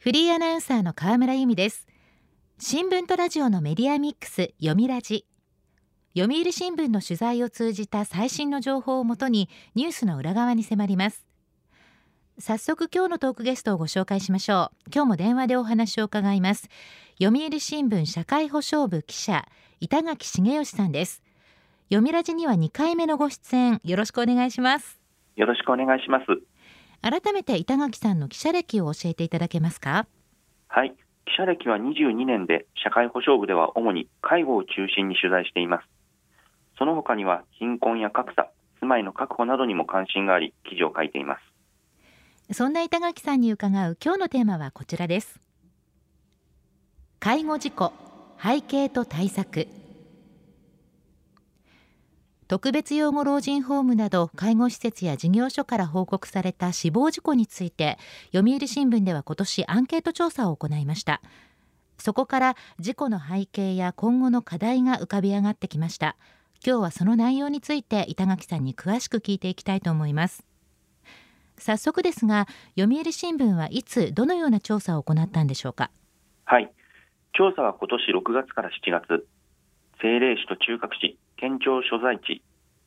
フリーアナウンサーの河村由美です。新聞とラジオのメディアミックス読みラジ。読売新聞の取材を通じた最新の情報をもとにニュースの裏側に迫ります。早速今日のトークゲストをご紹介しましょう。今日も電話でお話を伺います。読売新聞社会保障部記者板垣茂義さんです。読みラジには2回目のご出演。よろしくお願いします。よろしくお願いします。改めて板垣さんの記者歴を教えていただけますか？はい。記者歴は22年で社会保障部では主に介護を中心に取材しています。その他には貧困や格差住まいの確保などにも関心があり記事を書いています。そんな板垣さんに伺う今日のテーマはこちらです。介護事故背景と対策特別養護老人ホームなど介護施設や事業所から報告された死亡事故について読売新聞では今年アンケート調査を行いました。そこから事故の背景や今後の課題が浮かび上がってきました。今日はその内容について板垣さんに詳しく聞いていきたいと思います。早速ですが読売新聞はいつどのような調査を行ったんでしょうか？はい。調査は今年6月から7月。政令市と中核市県庁所在地、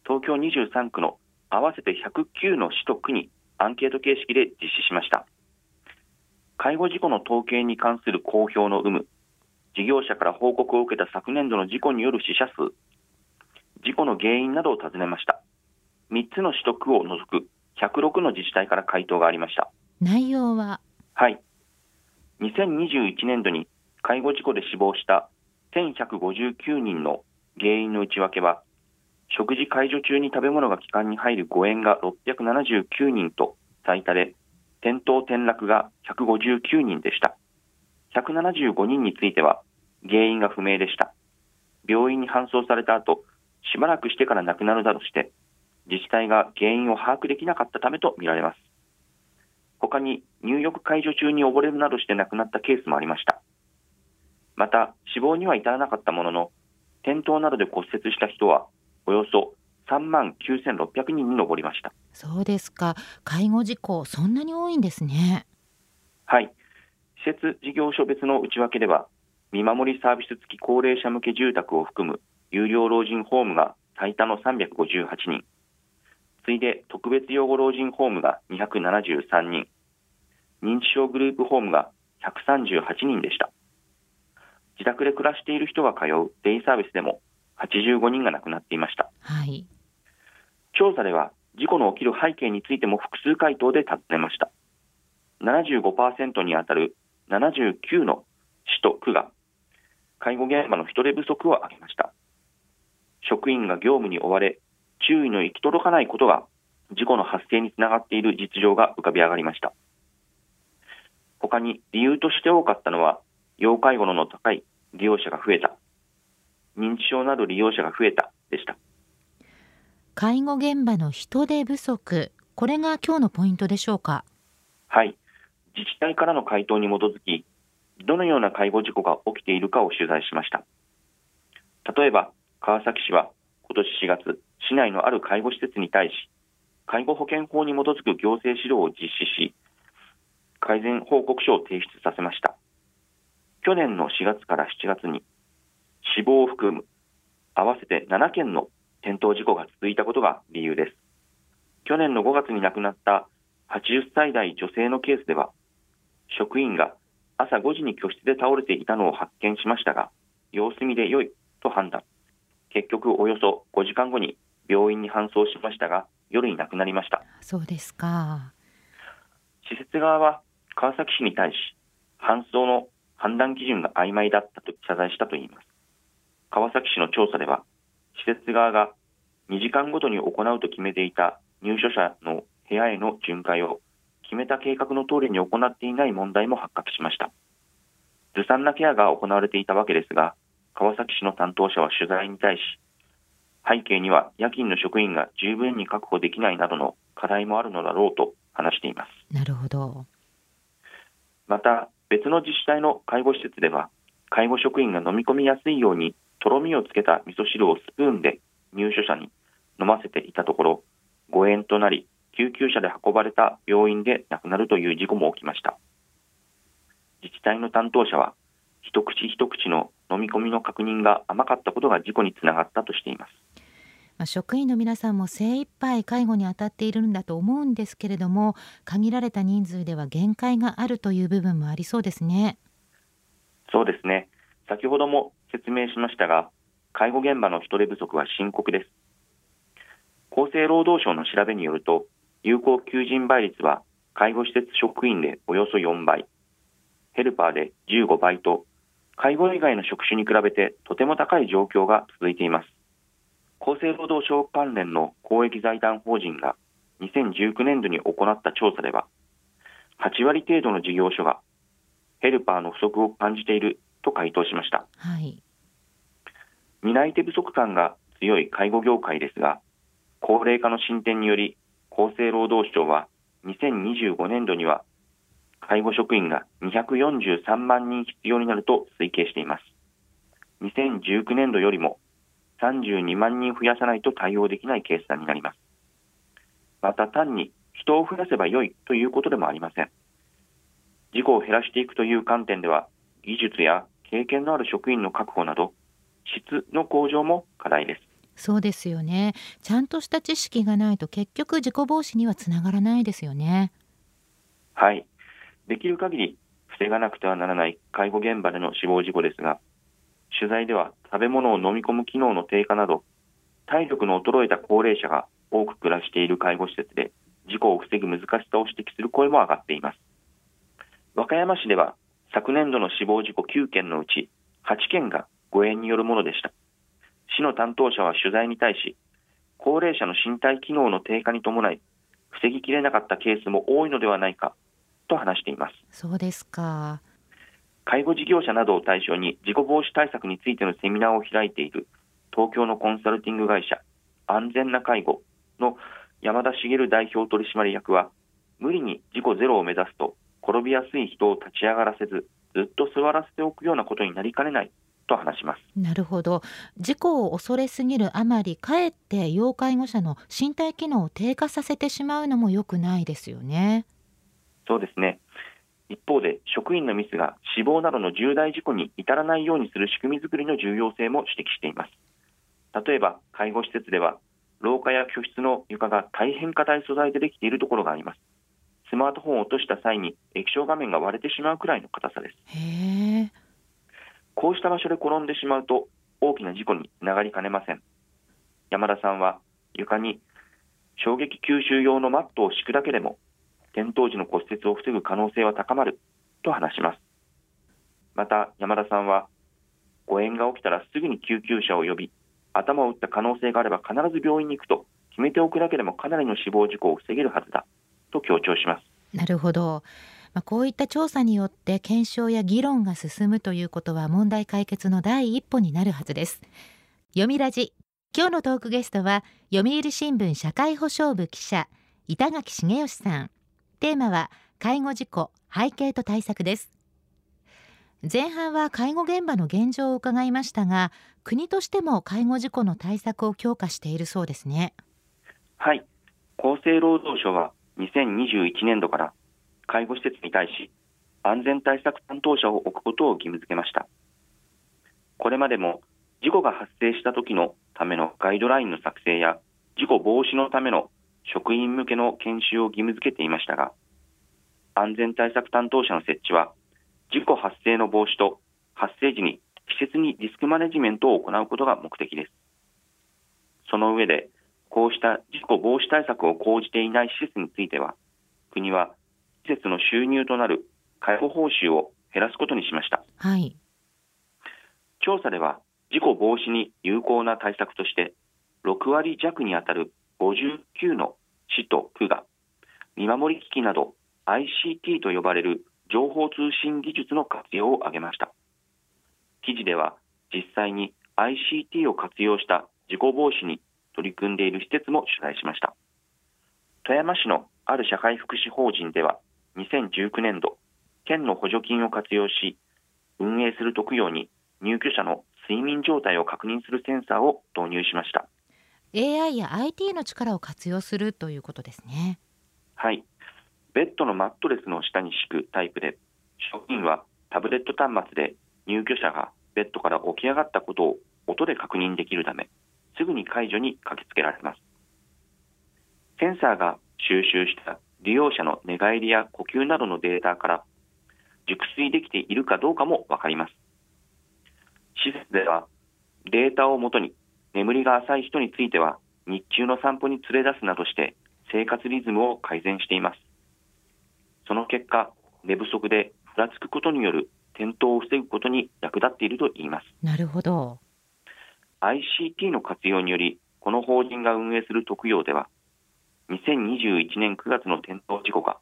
東京23区の合わせて109の市と区にアンケート形式で実施しました。介護事故の統計に関する公表の有無、事業者から報告を受けた昨年度の事故による死者数、事故の原因などを尋ねました。3つの市と区を除く106の自治体から回答がありました。内容は？はい。2021年度に介護事故で死亡した1159人の原因の内訳は、食事介助中に食べ物が気管に入る誤嚥が679人と最多で、転倒転落が159人でした。175人については原因が不明でした。病院に搬送された後、しばらくしてから亡くなるなどして、自治体が原因を把握できなかったためとみられます。他に入浴介助中に溺れるなどして亡くなったケースもありました。また、死亡には至らなかったものの、転倒などで骨折した人はおよそ3万9600人に上りました。そうですか。介護事故そんなに多いんですね。はい。施設事業所別の内訳では見守りサービス付き高齢者向け住宅を含む有料老人ホームが最多の358人。次いで特別養護老人ホームが273人。認知症グループホームが138人でした。自宅で暮らしている人が通うデイサービスでも85人が亡くなっていました。はい、調査では事故の起きる背景についても複数回答で尋ねました。75%にあたる79の市と区が介護現場の人手不足を挙げました。職員が業務に追われ、注意の行き届かないことが事故の発生につながっている実情が浮かび上がりました。他に理由として多かったのは、要介護度の高い利用者が増えた。認知症など利用者が増えたでした。介護現場の人手不足、これが今日のポイントでしょうか？はい。自治体からの回答に基づき、どのような介護事故が起きているかを取材しました。例えば、川崎市は今年4月、市内のある介護施設に対し、介護保険法に基づく行政指導を実施し、改善報告書を提出させました。去年の4月から7月に死亡を含む合わせて7件の転倒事故が続いたことが理由です。去年の5月に亡くなった80歳代女性のケースでは、職員が朝5時に居室で倒れていたのを発見しましたが、様子見で良いと判断。結局およそ5時間後に病院に搬送しましたが、夜に亡くなりました。そうですか。施設側は川崎市に対し、搬送の判断基準が曖昧だったと謝罪したといいます。川崎市の調査では、施設側が2時間ごとに行うと決めていた入所者の部屋への巡回を決めた計画の通りに行っていない問題も発覚しました。ずさんなケアが行われていたわけですが、川崎市の担当者は取材に対し、背景には夜勤の職員が十分に確保できないなどの課題もあるのだろうと話しています。なるほど。また、別の自治体の介護施設では、介護職員が飲み込みやすいように、とろみをつけた味噌汁をスプーンで入所者に飲ませていたところ、誤嚥となり、救急車で運ばれた病院で亡くなるという事故も起きました。治体の担当者は一口一口の飲み込みの確認が甘かったことが事故につながったとしています。まあ、職員の皆さんも精一杯介護に当たっているんだと思うんですけれども限られた人数では限界があるという部分もありそうですね。そうですね先ほども説明しましたが介護現場の人手不足は深刻です。厚生労働省の調べによると有効求人倍率は介護施設職員でおよそ4倍ヘルパーで15倍と介護以外の職種に比べてとても高い状況が続いています。厚生労働省関連の公益財団法人が2019年度に行った調査では、8割程度の事業所がヘルパーの不足を感じていると回答しました。はい、担い手不足感が強い介護業界ですが、高齢化の進展により、厚生労働省は2025年度には介護職員が243万人必要になると推計しています。2019年度よりも32万人増やさないと対応できないケースになります。また単に人を増やせばよいということでもありません。事故を減らしていくという観点では、技術や経験のある職員の確保など、質の向上も課題です。そうですよね。ちゃんとした知識がないと結局事故防止にはつながらないですよね。はい。できる限り防がなくてはならない介護現場での死亡事故ですが、取材では食べ物を飲み込む機能の低下など、体力の衰えた高齢者が多く暮らしている介護施設で、事故を防ぐ難しさを指摘する声も上がっています。和歌山市では、昨年度の死亡事故9件のうち、8件が誤嚥によるものでした。市の担当者は取材に対し、高齢者の身体機能の低下に伴い、防ぎきれなかったケースも多いのではないかと話しています。そうですか。介護事業者などを対象に事故防止対策についてのセミナーを開いている東京のコンサルティング会社安全な介護の山田茂代表取締役は無理に事故ゼロを目指すと転びやすい人を立ち上がらせずずっと座らせておくようなことになりかねないと話します。なるほど。事故を恐れすぎるあまりかえって要介護者の身体機能を低下させてしまうのも良くないですよね。そうですね。一方で職員のミスが死亡などの重大事故に至らないようにする仕組み作りの重要性も指摘しています。例えば介護施設では廊下や居室の床が大変硬い素材でできているところがありますスマートフォンを落とした際に液晶画面が割れてしまうくらいの硬さです。こうした場所で転んでしまうと大きな事故につながりかねません。山田さんは床に衝撃吸収用のマットを敷くだけでも転倒時の骨折を防ぐ可能性は高まると話します。また山田さんは、誤嚥が起きたらすぐに救急車を呼び、頭を打った可能性があれば必ず病院に行くと決めておくだけでもかなりの死亡事故を防げるはずだと強調します。なるほど。まあ、こういった調査によって検証や議論が進むということは問題解決の第一歩になるはずです。読みラジ今日のトークゲストは読売新聞社会保障部記者板垣茂義さんテーマは介護事故背景と対策です前半は介護現場の現状を伺いましたが国としても介護事故の対策を強化しているそうですねはい厚生労働省は2021年度から介護施設に対し安全対策担当者を置くことを義務付けましたこれまでも事故が発生した時のためのガイドラインの作成や事故防止のための職員向けの研修を義務付けていましたが、安全対策担当者の設置は、事故発生の防止と発生時に適切にリスクマネジメントを行うことが目的です。その上で、こうした事故防止対策を講じていない施設については、国は施設の収入となる介護報酬を減らすことにしました。はい。調査では、事故防止に有効な対策として、6割弱にあたる59の市と区が見守り機器など ICT と呼ばれる情報通信技術の活用を挙げました記事では実際に ICT を活用した事故防止に取り組んでいる施設も取材しました富山市のある社会福祉法人では2019年度県の補助金を活用し運営する特養に入居者の睡眠状態を確認するセンサーを導入しました AI や IT の力を活用するということですね。はい。ベッドのマットレスの下に敷くタイプで、職員はタブレット端末で入居者がベッドから起き上がったことを音で確認できるため、すぐに解除に駆けつけられます。センサーが収集した利用者の寝返りや呼吸などのデータから熟睡できているかどうかもわかります。施設ではデータをもとに眠りが浅い人については日中の散歩に連れ出すなどして生活リズムを改善しています。その結果、寝不足でふらつくことによる転倒を防ぐことに役立っているといいます。なるほど。ICT の活用により、この法人が運営する特養では、2021年9月の転倒事故が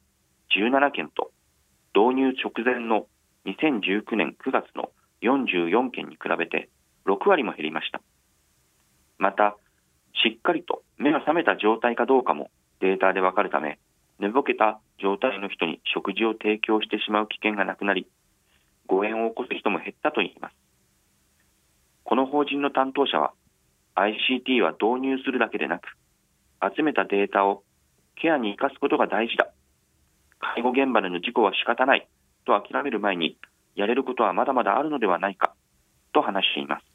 17件と、導入直前の2019年9月の44件に比べて6割も減りました。また、しっかりと目が覚めた状態かどうかもデータでわかるため、寝ぼけた状態の人に食事を提供してしまう危険がなくなり、誤嚥を起こす人も減ったといいます。この法人の担当者は、ICT は導入するだけでなく、集めたデータをケアに生かすことが大事だ。介護現場での事故は仕方ないと諦める前に、やれることはまだまだあるのではないかと話しています。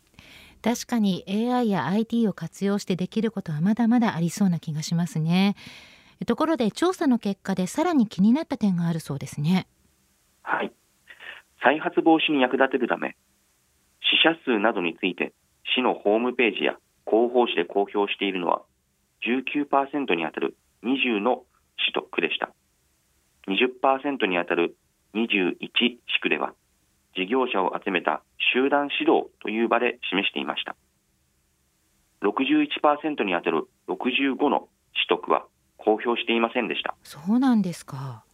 確かに AI や IT を活用してできることはまだまだありそうな気がしますね。ところで調査の結果でさらに気になった点があるそうですね。はい。再発防止に役立てるため、死者数などについて市のホームページや広報誌で公表しているのは19%にあたる20の市と区でした。20%にあたる21市区では事業者を集めた集団指導という場で示していました。61%にあたる65の市と区は公表していませんでした。そうなんですか。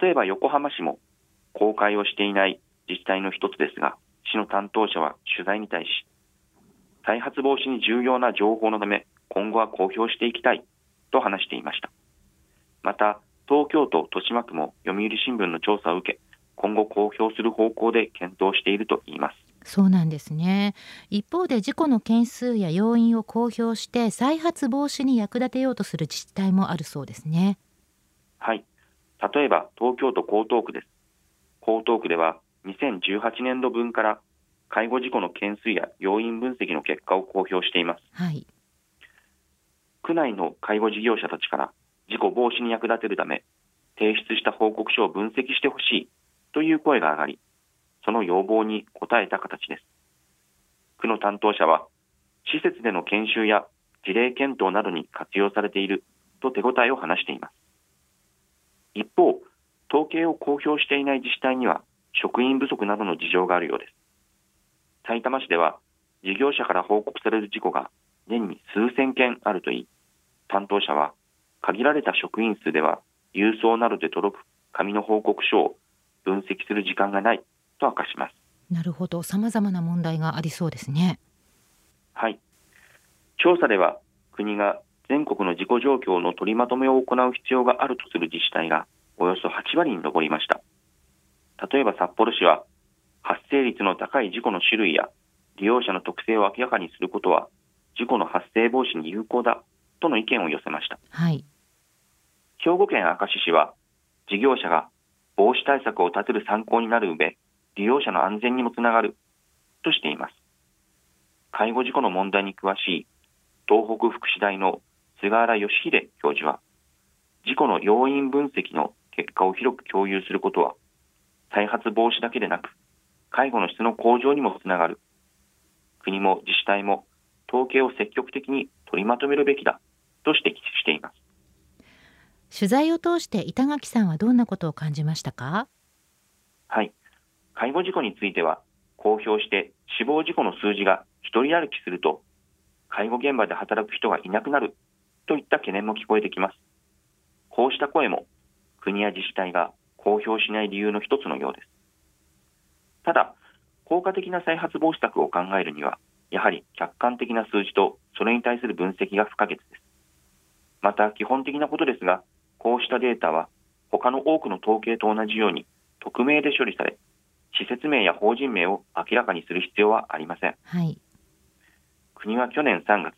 例えば横浜市も公開をしていない自治体の一つですが、市の担当者は取材に対し、再発防止に重要な情報のため、今後は公表していきたいと話していました。また、東京都豊島区も読売新聞の調査を受け、今後公表する方向で検討しているといいます。そうなんですね一方で事故の件数や要因を公表して再発防止に役立てようとする自治体もあるそうですねはい例えば東京都江東区です江東区では2018年度分から介護事故の件数や要因分析の結果を公表しています、はい、区内の介護事業者たちから事故防止に役立てるため提出した報告書を分析してほしいという声が上がりその要望に応えた形です。区の担当者は、施設での研修や事例検討などに活用されていると手応えを話しています。一方、統計を公表していない自治体には職員不足などの事情があるようです。埼玉市では事業者から報告される事故が年に数千件あるといい、担当者は限られた職員数では郵送などで届く紙の報告書を分析する時間がないと明かします。なるほど、さまざまな問題がありそうですね。はい。調査では国が全国の事故状況の取りまとめを行う必要があるとする自治体がおよそ8割に上りました。例えば札幌市は発生率の高い事故の種類や利用者の特性を明らかにすることは事故の発生防止に有効だとの意見を寄せました。はい。兵庫県明石市は事業者が防止対策を立てる参考になる上、利用者の安全にもつながるとしています。介護事故の問題に詳しい東北福祉大の菅原義秀教授は、事故の要因分析の結果を広く共有することは、再発防止だけでなく、介護の質の向上にもつながる。国も自治体も統計を積極的に取りまとめるべきだと指摘しています。取材を通して板垣さんはどんなことを感じましたか？はい。介護事故については、公表して死亡事故の数字が一人歩きすると、介護現場で働く人がいなくなるといった懸念も聞こえてきます。こうした声も国や自治体が公表しない理由の一つのようです。ただ、効果的な再発防止策を考えるには、やはり客観的な数字とそれに対する分析が不可欠です。また、基本的なことですが、こうしたデータは他の多くの統計と同じように匿名で処理され、施設名や法人名を明らかにする必要はありません。はい、国は去年3月、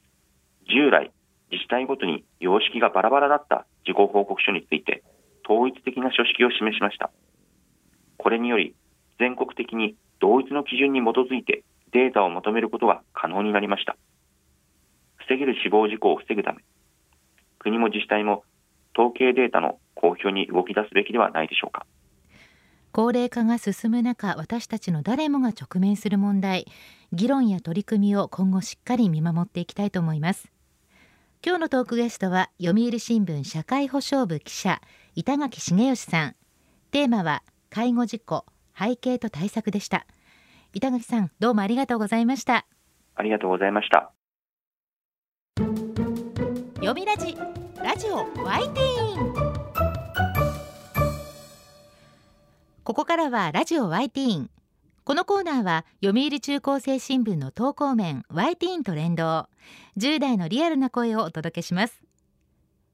従来、自治体ごとに様式がバラバラだった事故報告書について、統一的な書式を示しました。これにより、全国的に同一の基準に基づいてデータをまとめることが可能になりました。防げる死亡事故を防ぐため、国も自治体も統計データの公表に動き出すべきではないでしょうか。高齢化が進む中私たちの誰もが直面する問題議論や取り組みを今後しっかり見守っていきたいと思います今日のトークゲストは読売新聞社会保障部記者板垣茂義さん。テーマは介護事故背景と対策でした。板垣さんどうもありがとうございました。ありがとうございました。読みラジラジオワイティーン。ここからはラジオ y ティーン。このコーナーは読売中高生新聞の投稿面 y ティーンと連動。10代のリアルな声をお届けします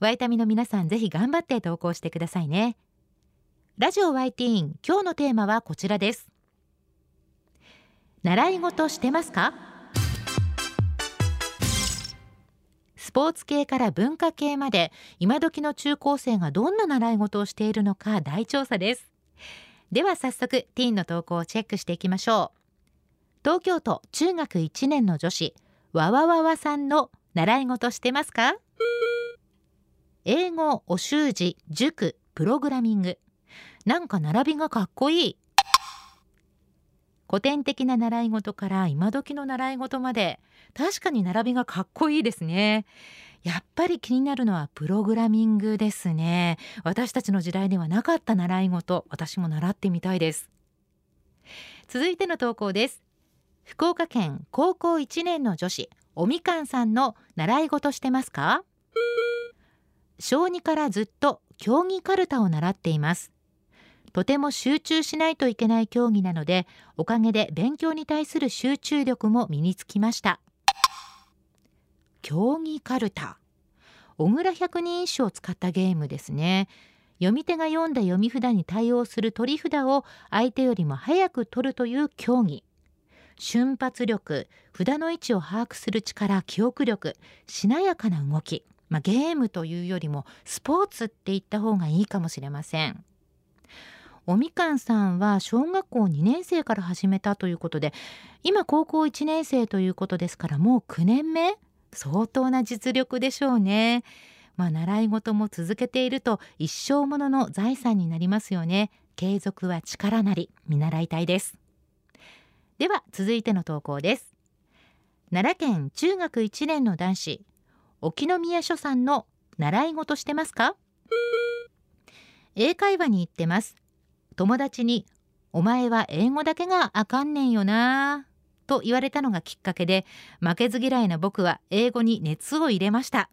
ワイタミの皆さんぜひ頑張って投稿してくださいね。ラジオ YT 今日のテーマはこちらです。習い事してますか？スポーツ系から文化系まで今時の中高生がどんな習い事をしているのか大調査です。では早速ティーンの投稿をチェックしていきましょう。東京都中学1年の女子わわわわさんの習い事してますか？英語お習字塾プログラミング。なんか並びがかっこいい。古典的な習い事から今時の習い事まで。確かに並びがかっこいいですね。やっぱり気になるのはプログラミングですね。私たちの時代ではなかった習い事。私も習ってみたいです。続いての投稿です。福岡県高校1年の女子おみかんさんの習い事してますか？小2からずっと競技かるたを習っています。とても集中しないといけない競技なのでおかげで勉強に対する集中力も身につきました。競技かるた小倉百人一首を使ったゲームですね。読み手が読んだ読み札に対応する取り札を相手よりも早く取るという競技。瞬発力札の位置を把握する力記憶力しなやかな動き、まあ、ゲームというよりもスポーツって言った方がいいかもしれませんおみかんさんは小学校2年生から始めたということで今高校1年生ということですからもう9年目？相当な実力でしょうね。まあ、習い事も続けていると一生ものの財産になりますよね。継続は力なり見習いたいです。では続いての投稿です。奈良県中学1年の男子沖宮書さんの習い事してますか？英会話に行ってます。友達にお前は英語だけがあかんねんよなと言われたのがきっかけで負けず嫌いな僕は英語に熱を入れました。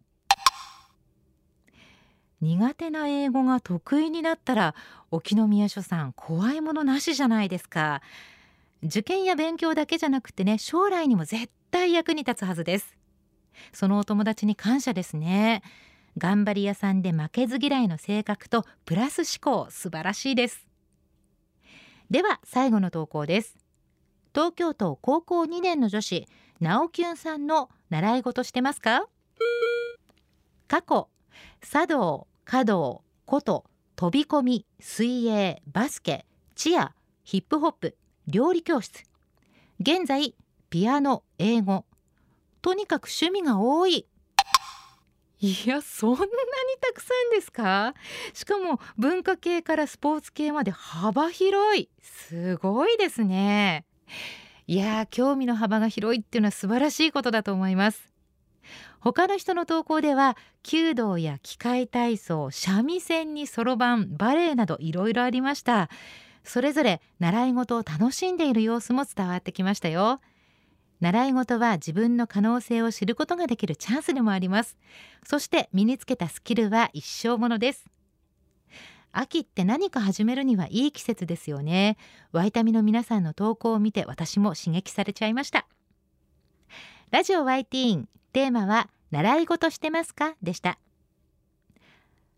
苦手な英語が得意になったら沖宮書さん怖いものなしじゃないですか。受験や勉強だけじゃなくてね将来にも絶対役に立つはずです。そのお友達に感謝ですね。頑張り屋さんで負けず嫌いの性格とプラス思考素晴らしいです。では最後の投稿です。東京都高校2年の女子直キュンさんの習い事してますか？過去茶道華道琴飛び込み水泳バスケチアヒップホップ料理教室。現在ピアノ英語とにかく趣味が多い。いやそんなにたくさんですか？しかも文化系からスポーツ系まで幅広い。すごいですね。いや興味の幅が広いっていうのは素晴らしいことだと思います。他の人の投稿では弓道や機械体操三味線にそろばんバレエなどいろいろありました。それぞれ習い事を楽しんでいる様子も伝わってきましたよ。習い事は自分の可能性を知ることができるチャンスでもあります。そして身につけたスキルは一生ものです。秋って何か始めるにはいい季節ですよね。ワイタミの皆さんの投稿を見て私も刺激されちゃいました。ラジオワイティーンテーマは習い事してますか？でした。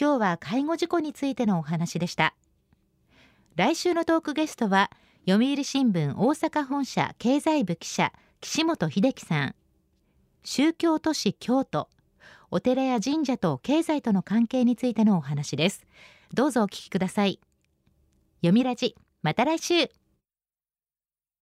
今日は介護事故についてのお話でした。来週のトークゲストは読売新聞大阪本社経済部記者岸本秀樹さん。宗教都市京都お寺や神社と経済との関係についてのお話です。どうぞお聞きください。読みラジまた来週。